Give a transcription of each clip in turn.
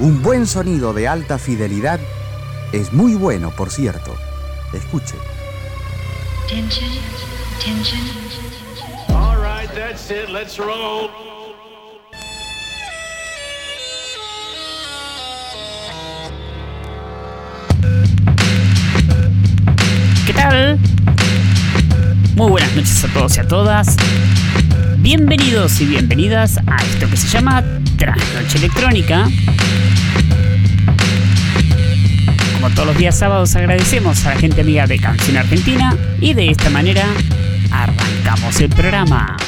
Un buen sonido de alta fidelidad es muy bueno, por cierto. Escuche. All right, that's it. Let's roll. ¿Qué tal? Muy buenas noches a todos y a todas. Bienvenidos y bienvenidas a esto que se llama Trasnoche Electrónica. Como todos los días sábados agradecemos a la gente amiga de Canción Argentina y de esta manera arrancamos el programa.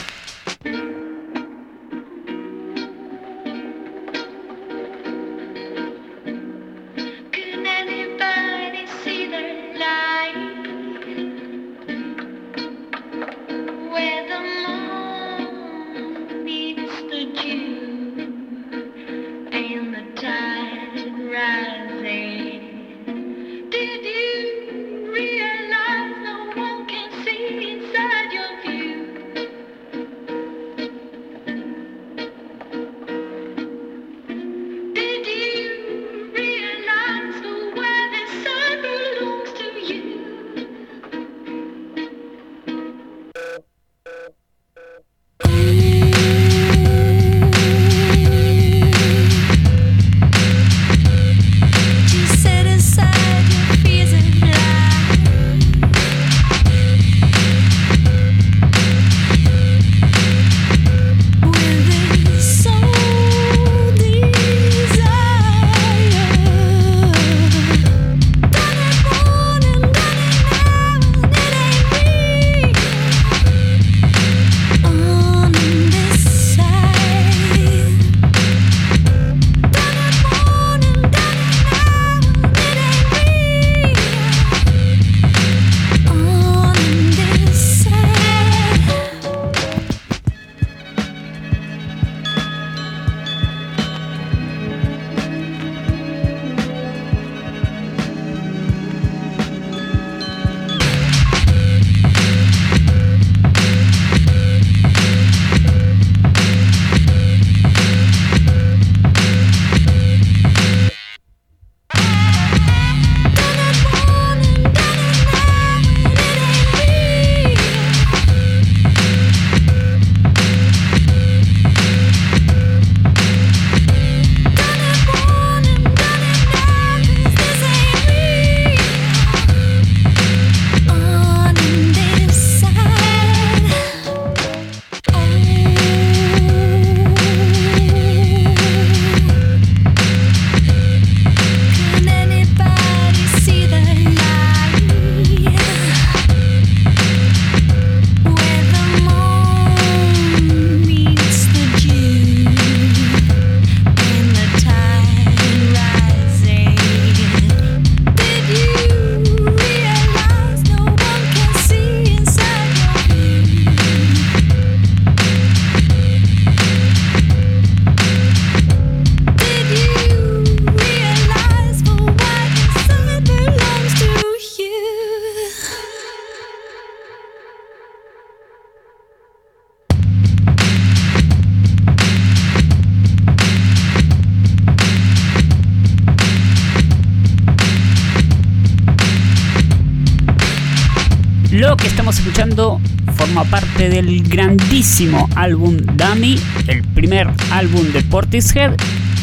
Lo que estamos escuchando forma parte del grandísimo álbum Dummy, el primer álbum de Portishead,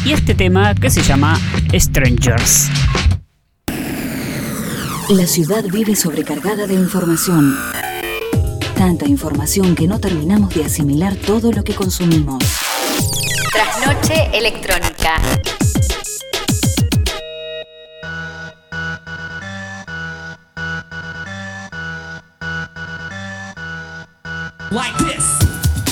y este tema que se llama Strangers. La ciudad vive sobrecargada de información. Tanta información que no terminamos de asimilar todo lo que consumimos. Trasnoche electrónica. like this.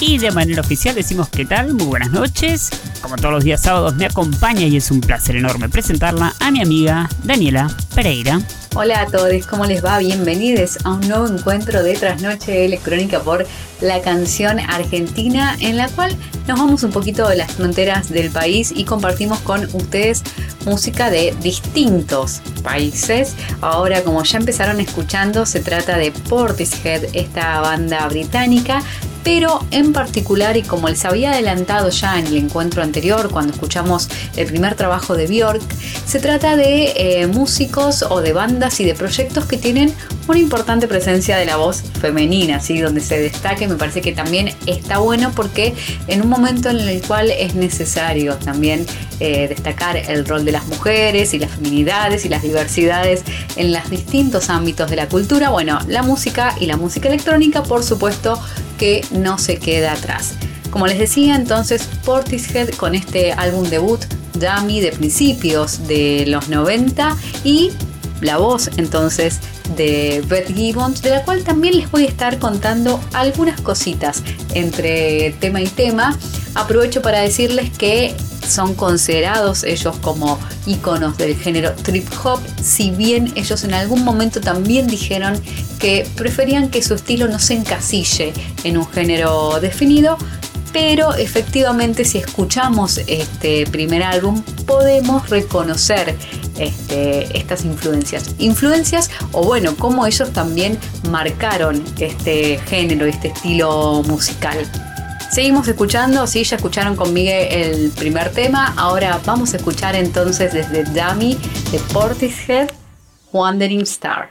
Y de manera oficial decimos qué tal, muy buenas noches. Como todos los días sábados me acompaña y es un placer enorme presentarla a mi amiga Daniela Pereira. Hola a todos, ¿cómo les va? Bienvenidos a un nuevo encuentro de Trasnoche Electrónica por la canción argentina, en la cual nos vamos un poquito de las fronteras del país y compartimos con ustedes música de distintos países. Ahora, como ya empezaron escuchando, se trata de Portishead, esta banda británica pero en particular, y como les había adelantado ya en el encuentro anterior, cuando escuchamos el primer trabajo de Björk, se trata de eh, músicos o de bandas y de proyectos que tienen una importante presencia de la voz femenina, ¿sí? donde se destaque, me parece que también está bueno porque en un momento en el cual es necesario también eh, destacar el rol de las mujeres y las feminidades y las diversidades en los distintos ámbitos de la cultura, bueno, la música y la música electrónica, por supuesto, que no se queda atrás. Como les decía, entonces Portishead con este álbum debut, Dummy, de principios de los 90 y la voz entonces de Beth Gibbons, de la cual también les voy a estar contando algunas cositas entre tema y tema. Aprovecho para decirles que son considerados ellos como íconos del género trip hop, si bien ellos en algún momento también dijeron que preferían que su estilo no se encasille en un género definido, pero efectivamente si escuchamos este primer álbum podemos reconocer este, estas influencias. Influencias o bueno, cómo ellos también marcaron este género, este estilo musical. Seguimos escuchando, sí, ya escucharon conmigo el primer tema, ahora vamos a escuchar entonces desde Dummy de Portishead, Wandering Star.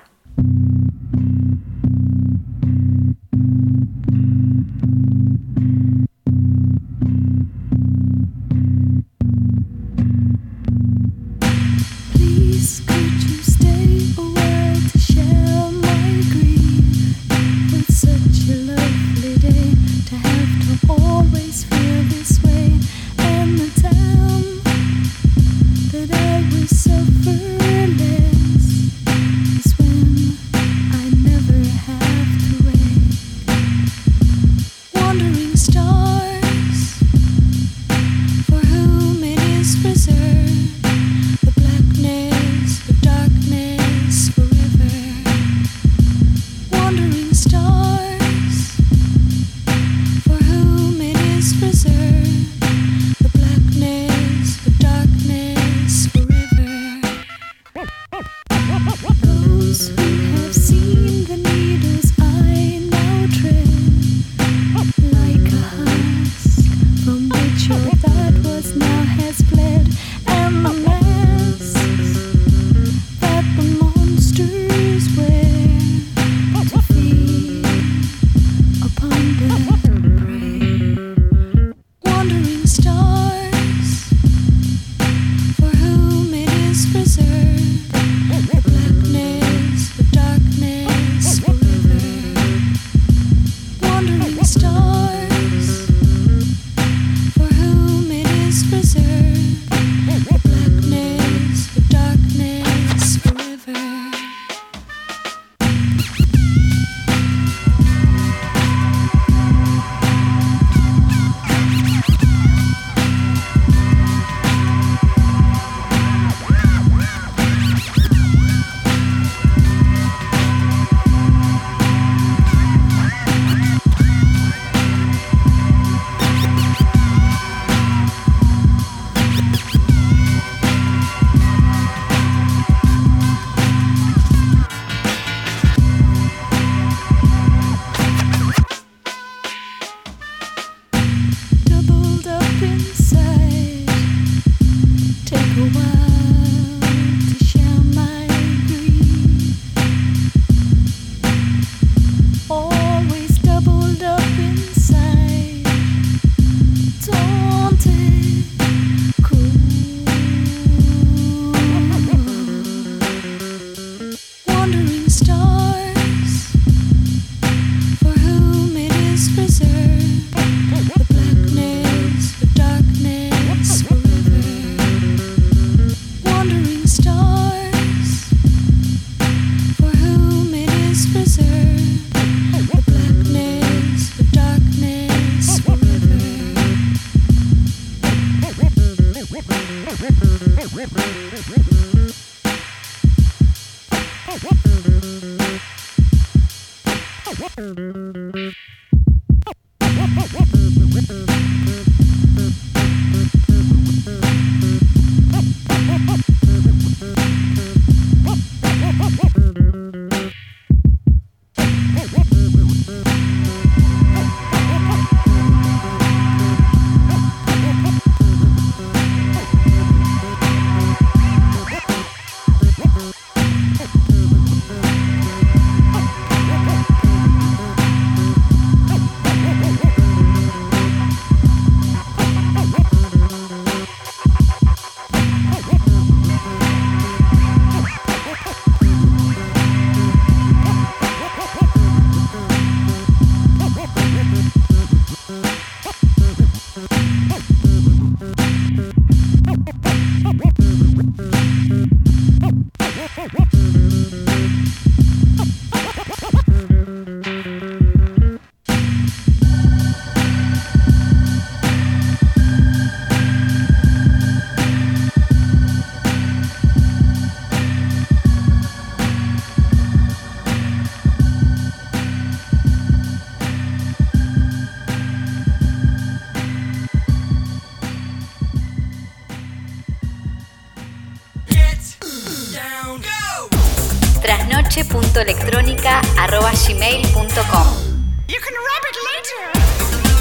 trasnoche.electrónica.gmail.com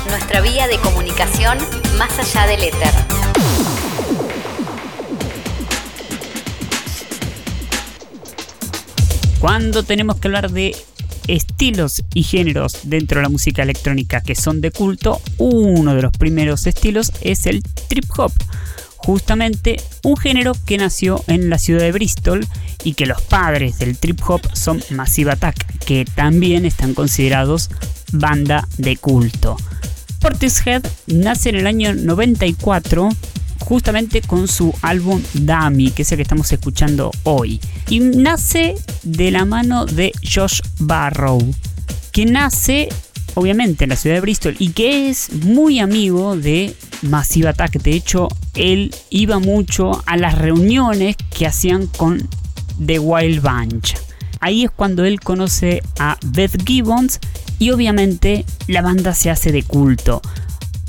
Nuestra vía de comunicación más allá del éter. Cuando tenemos que hablar de estilos y géneros dentro de la música electrónica que son de culto, uno de los primeros estilos es el trip hop. Justamente un género que nació en la ciudad de Bristol y que los padres del trip hop son Massive Attack, que también están considerados banda de culto. Portishead nace en el año 94 justamente con su álbum Dummy, que es el que estamos escuchando hoy. Y nace de la mano de Josh Barrow, que nace obviamente en la ciudad de Bristol y que es muy amigo de Massive Attack. De hecho, él iba mucho a las reuniones que hacían con The Wild Bunch. Ahí es cuando él conoce a Beth Gibbons y obviamente la banda se hace de culto.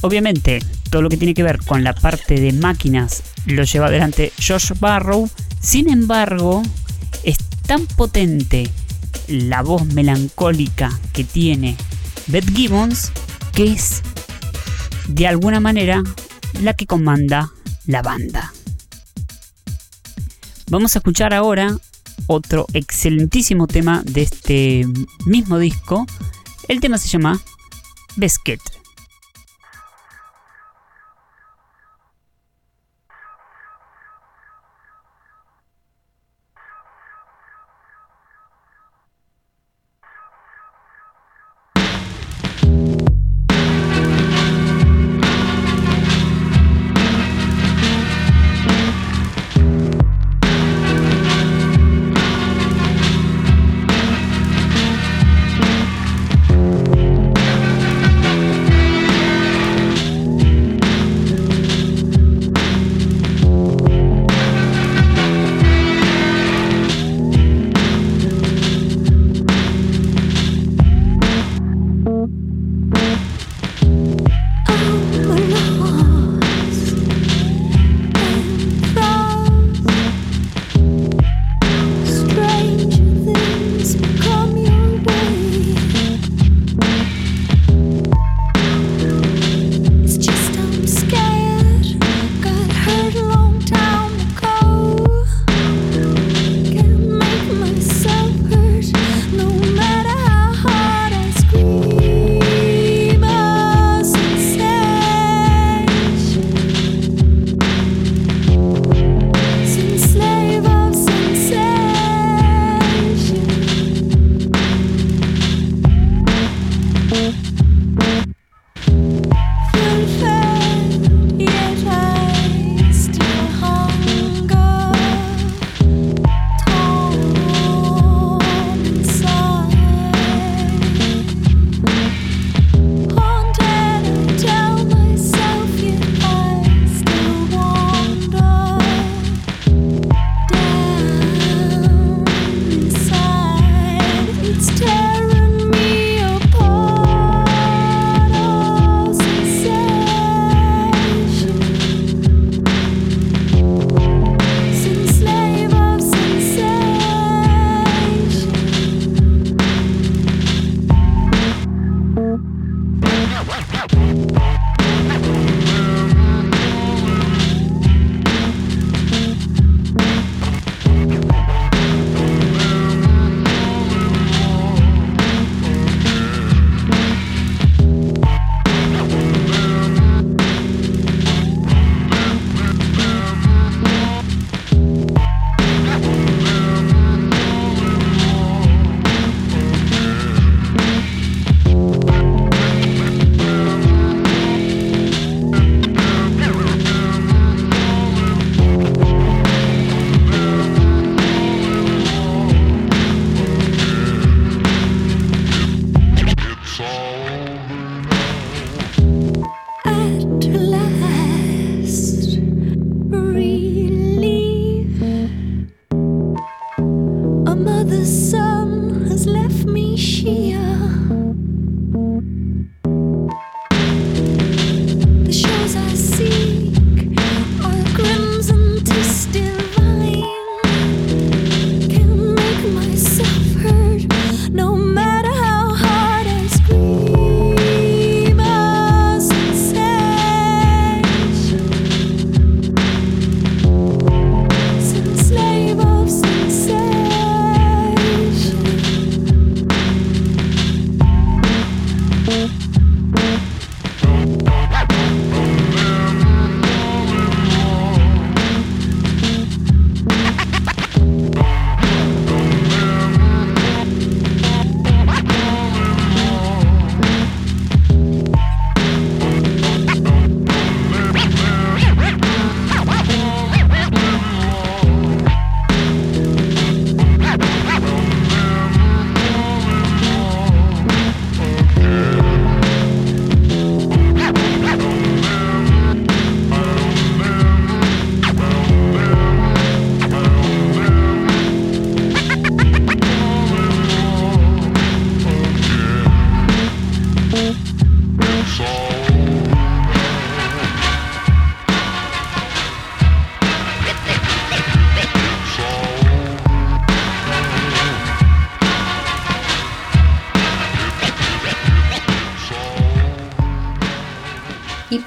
Obviamente, todo lo que tiene que ver con la parte de máquinas lo lleva adelante Josh Barrow. Sin embargo, es tan potente la voz melancólica que tiene Beth Gibbons que es de alguna manera la que comanda la banda. Vamos a escuchar ahora otro excelentísimo tema de este mismo disco. El tema se llama Biscuit.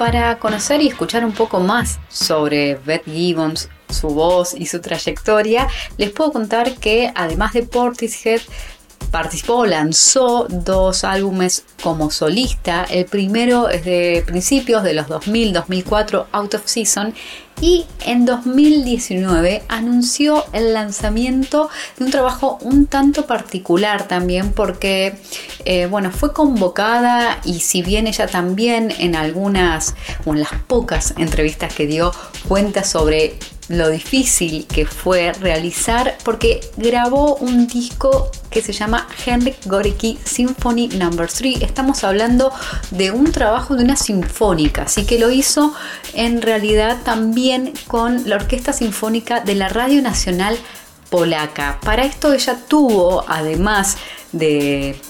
Para conocer y escuchar un poco más sobre Beth Gibbons, su voz y su trayectoria, les puedo contar que además de Portishead, participó, lanzó dos álbumes como solista. El primero es de principios de los 2000-2004, Out of Season. Y en 2019 anunció el lanzamiento de un trabajo un tanto particular también porque, eh, bueno, fue convocada y si bien ella también en algunas o en las pocas entrevistas que dio cuenta sobre lo difícil que fue realizar porque grabó un disco que se llama Henrik Gorky Symphony No. 3. Estamos hablando de un trabajo de una sinfónica, así que lo hizo en realidad también con la Orquesta Sinfónica de la Radio Nacional Polaca. Para esto ella tuvo, además de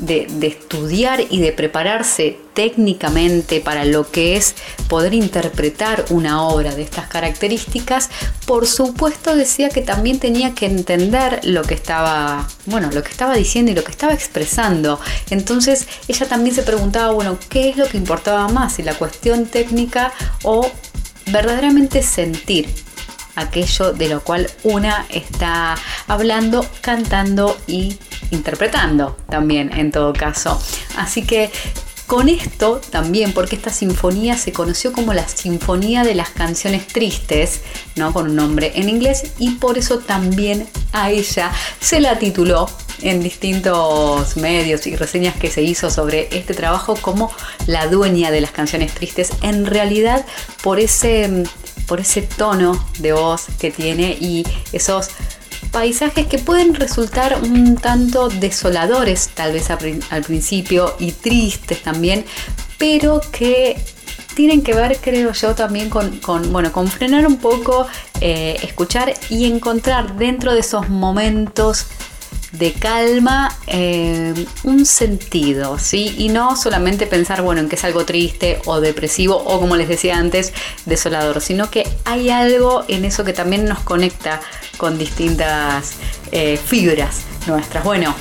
de, estudiar y de prepararse técnicamente para lo que es poder interpretar una obra de estas características, por supuesto decía que también tenía que entender lo que estaba, bueno, lo que estaba diciendo y lo que estaba expresando. Entonces ella también se preguntaba, bueno, ¿qué es lo que importaba más? Si la cuestión técnica o verdaderamente sentir aquello de lo cual una está hablando, cantando y interpretando también en todo caso. Así que con esto también, porque esta sinfonía se conoció como la Sinfonía de las Canciones Tristes, ¿no? con un nombre en inglés, y por eso también a ella se la tituló en distintos medios y reseñas que se hizo sobre este trabajo como la dueña de las canciones tristes, en realidad por ese, por ese tono de voz que tiene y esos paisajes que pueden resultar un tanto desoladores tal vez al principio y tristes también, pero que tienen que ver, creo yo, también con, bueno, con frenar un poco, eh, escuchar y encontrar dentro de esos momentos de calma eh, un sentido, ¿sí? Y no solamente pensar, bueno, en que es algo triste o depresivo o como les decía antes, desolador, sino que hay algo en eso que también nos conecta con distintas eh, fibras nuestras. Bueno,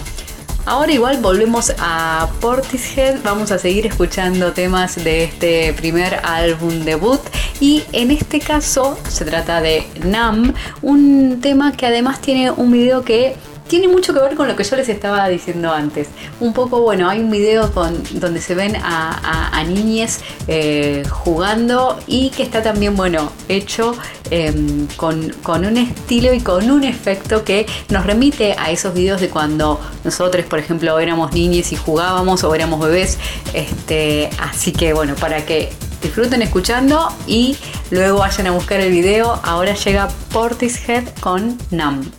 Ahora igual volvemos a Portishead, vamos a seguir escuchando temas de este primer álbum debut y en este caso se trata de Nam, un tema que además tiene un video que tiene mucho que ver con lo que yo les estaba diciendo antes. Un poco, bueno, hay un video donde se ven a, a, niñes eh, jugando y que está también, bueno, hecho con, con, un estilo y con un efecto que nos remite a esos videos de cuando nosotros, por ejemplo, éramos niñes y jugábamos o éramos bebés. Este, así que, bueno, para que disfruten escuchando y luego vayan a buscar el video. Ahora llega Portishead con Nam.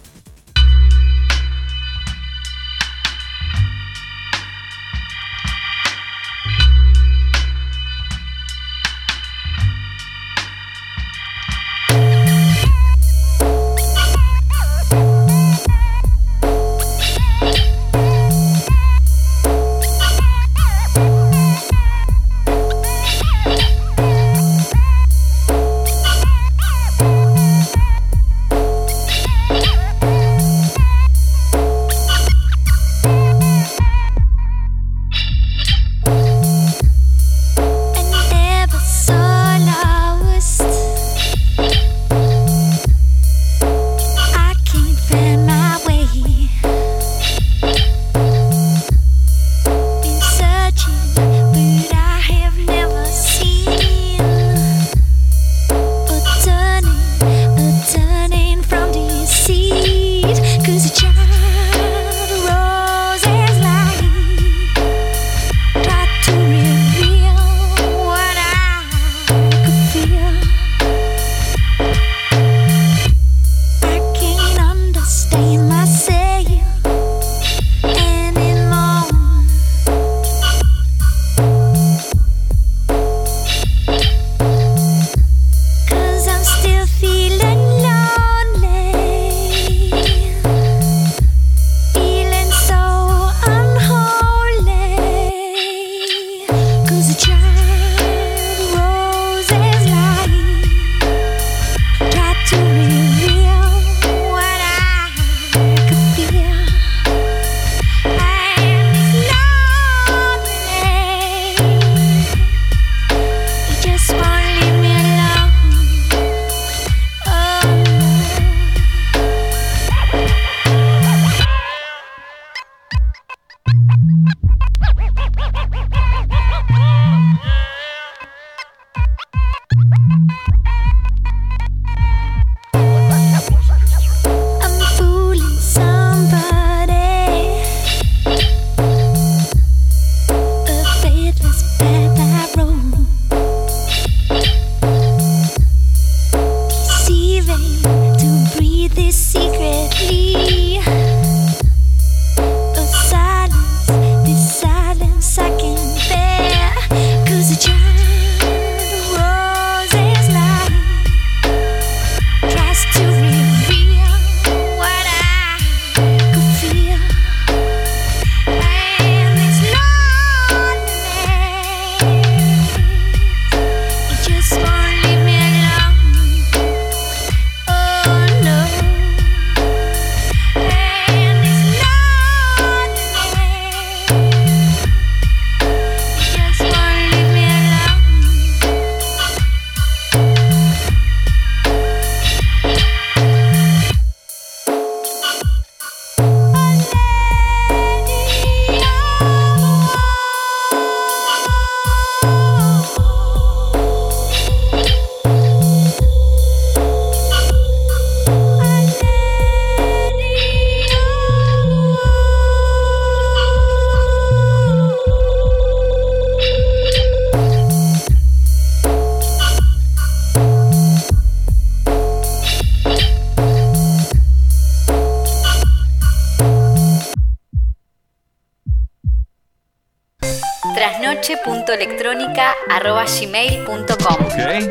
Okay.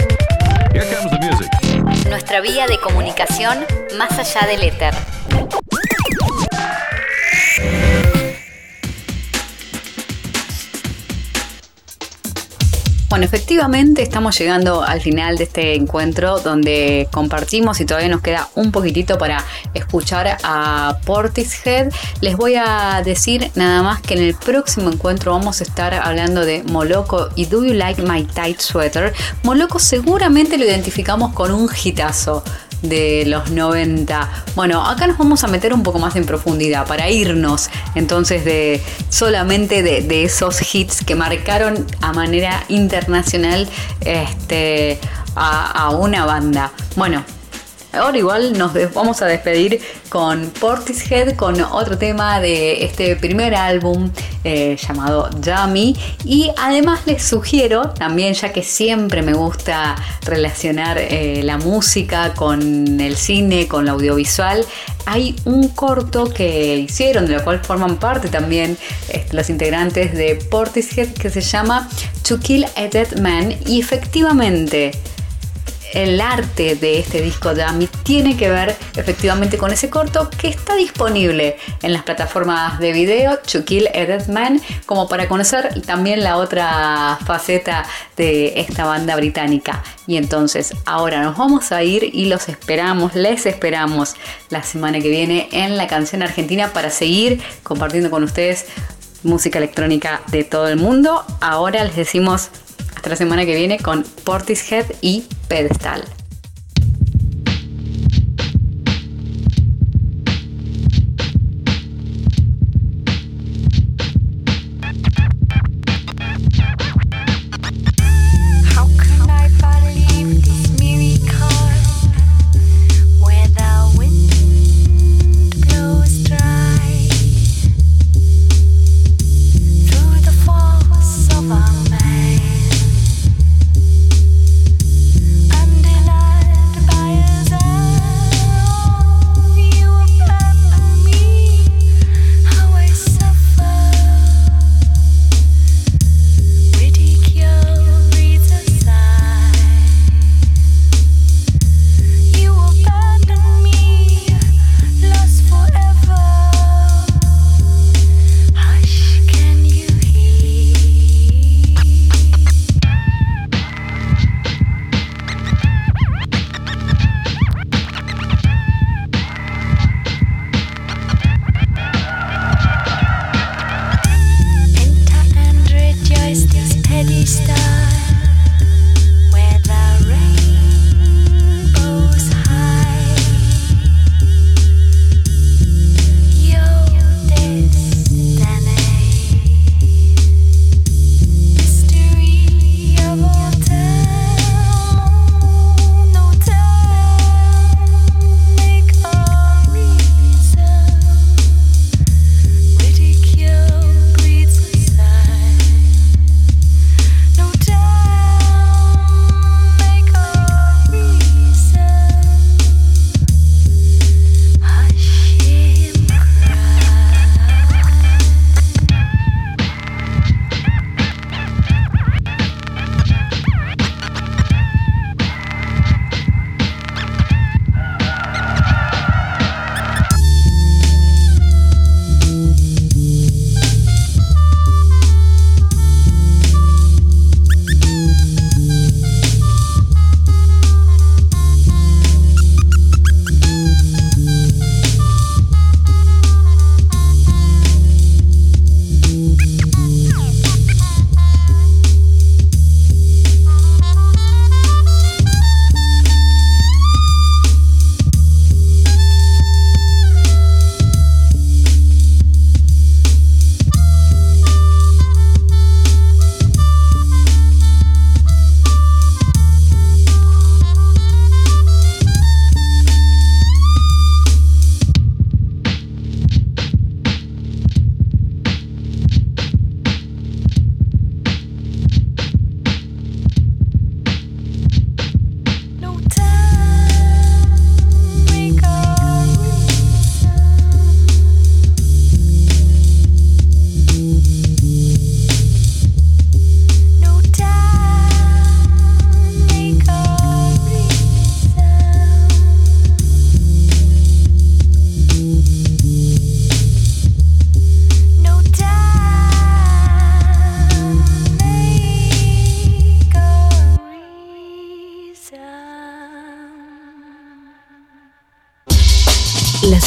Music. Nuestra vía de comunicación más allá del éter. Bueno, efectivamente estamos llegando al final de este encuentro donde compartimos y todavía nos queda un poquitito para escuchar a Portishead. Les voy a decir nada más que en el próximo encuentro vamos a estar hablando de Moloco y Do You Like My Tight Sweater. Moloco seguramente lo identificamos con un hitazo de los 90. Bueno, acá nos vamos a meter un poco más en profundidad para irnos entonces de solamente de, esos hits que marcaron a manera internacional este, a una banda. Bueno, Ahora igual nos vamos a despedir con Portishead, con otro tema de este primer álbum eh, llamado Yummy. Y además les sugiero, también ya que siempre me gusta relacionar eh, la música con el cine, con lo audiovisual, hay un corto que hicieron, de lo cual forman parte también eh, los integrantes de Portishead, que se llama To Kill a Dead Man. Y efectivamente, el arte de este disco Ami tiene que ver efectivamente con ese corto que está disponible en las plataformas de video To Kill a Dead Man como para conocer también la otra faceta de esta banda británica. Y entonces ahora nos vamos a ir y los esperamos les esperamos la semana que viene en la canción argentina para seguir compartiendo con ustedes música electrónica de todo el mundo. Ahora les decimos hasta la semana que viene con Portishead y Pedestal.